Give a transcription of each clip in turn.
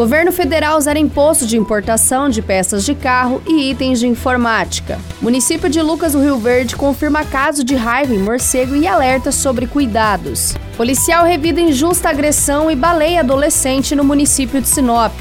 Governo federal zera imposto de importação de peças de carro e itens de informática. Município de Lucas do Rio Verde confirma caso de raiva em morcego e alerta sobre cuidados. Policial revida injusta agressão e baleia adolescente no município de Sinop.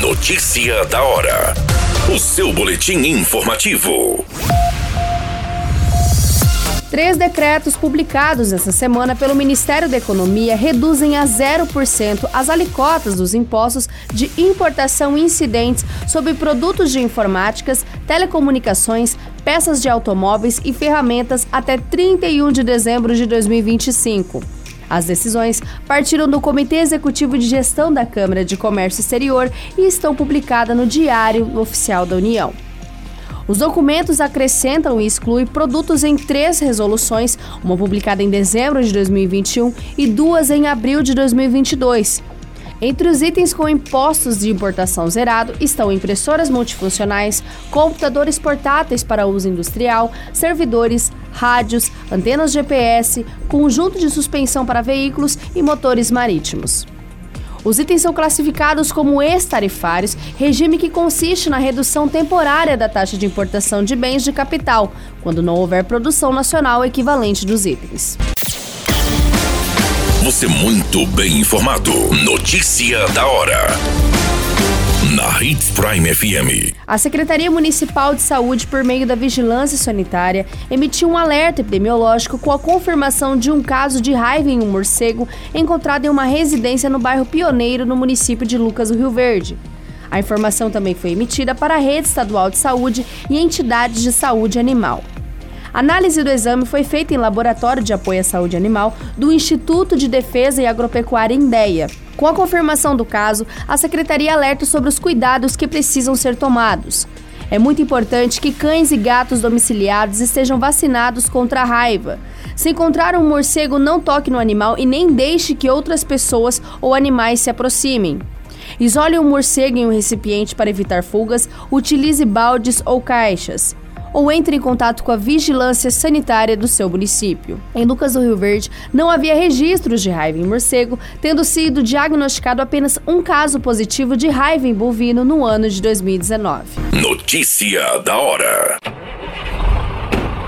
Notícia da hora. O seu boletim informativo. Três decretos publicados essa semana pelo Ministério da Economia reduzem a 0% as alicotas dos impostos de importação incidentes sobre produtos de informáticas, telecomunicações, peças de automóveis e ferramentas até 31 de dezembro de 2025. As decisões partiram do Comitê Executivo de Gestão da Câmara de Comércio Exterior e estão publicadas no Diário Oficial da União. Os documentos acrescentam e excluem produtos em três resoluções, uma publicada em dezembro de 2021 e duas em abril de 2022. Entre os itens com impostos de importação zerado estão impressoras multifuncionais, computadores portáteis para uso industrial, servidores, rádios, antenas GPS, conjunto de suspensão para veículos e motores marítimos. Os itens são classificados como ex-tarifários, regime que consiste na redução temporária da taxa de importação de bens de capital, quando não houver produção nacional equivalente dos itens. Você muito bem informado. Notícia da hora na Hits Prime FM. A Secretaria Municipal de Saúde, por meio da Vigilância Sanitária, emitiu um alerta epidemiológico com a confirmação de um caso de raiva em um morcego encontrado em uma residência no bairro Pioneiro, no município de Lucas do Rio Verde. A informação também foi emitida para a Rede Estadual de Saúde e entidades de saúde animal. A análise do exame foi feita em laboratório de apoio à saúde animal do Instituto de Defesa e Agropecuária Indeia. Com a confirmação do caso, a secretaria alerta sobre os cuidados que precisam ser tomados. É muito importante que cães e gatos domiciliados estejam vacinados contra a raiva. Se encontrar um morcego, não toque no animal e nem deixe que outras pessoas ou animais se aproximem. Isole o um morcego em um recipiente para evitar fugas, utilize baldes ou caixas ou entre em contato com a vigilância sanitária do seu município. Em Lucas do Rio Verde, não havia registros de raiva em morcego, tendo sido diagnosticado apenas um caso positivo de raiva em bovino no ano de 2019. Notícia da hora.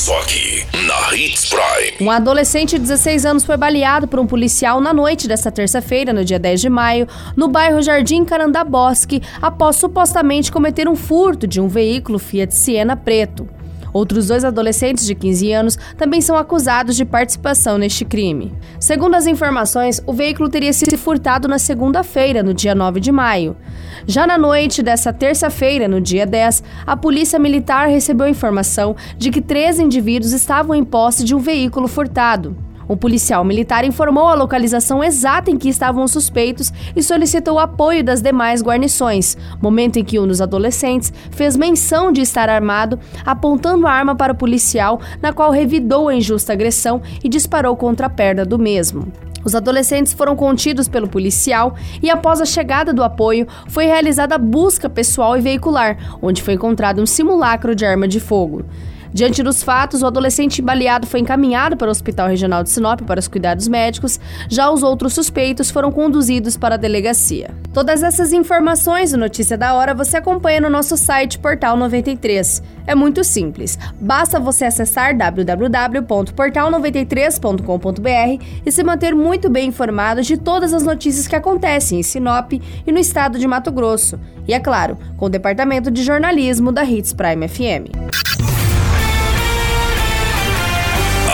Só aqui, na Hits Prime. Um adolescente de 16 anos foi baleado por um policial na noite desta terça-feira, no dia 10 de maio, no bairro Jardim Carandá Bosque, após supostamente cometer um furto de um veículo Fiat Siena preto. Outros dois adolescentes de 15 anos também são acusados de participação neste crime. Segundo as informações, o veículo teria sido furtado na segunda-feira, no dia 9 de maio. Já na noite dessa terça-feira, no dia 10, a Polícia Militar recebeu informação de que três indivíduos estavam em posse de um veículo furtado. O policial militar informou a localização exata em que estavam os suspeitos e solicitou o apoio das demais guarnições, momento em que um dos adolescentes fez menção de estar armado, apontando a arma para o policial, na qual revidou a injusta agressão e disparou contra a perna do mesmo. Os adolescentes foram contidos pelo policial e, após a chegada do apoio, foi realizada busca pessoal e veicular, onde foi encontrado um simulacro de arma de fogo. Diante dos fatos, o adolescente baleado foi encaminhado para o Hospital Regional de Sinop para os cuidados médicos, já os outros suspeitos foram conduzidos para a delegacia. Todas essas informações do Notícia da Hora você acompanha no nosso site Portal 93. É muito simples, basta você acessar www.portal93.com.br e se manter muito bem informado de todas as notícias que acontecem em Sinop e no estado de Mato Grosso. E é claro, com o departamento de jornalismo da Hits Prime FM.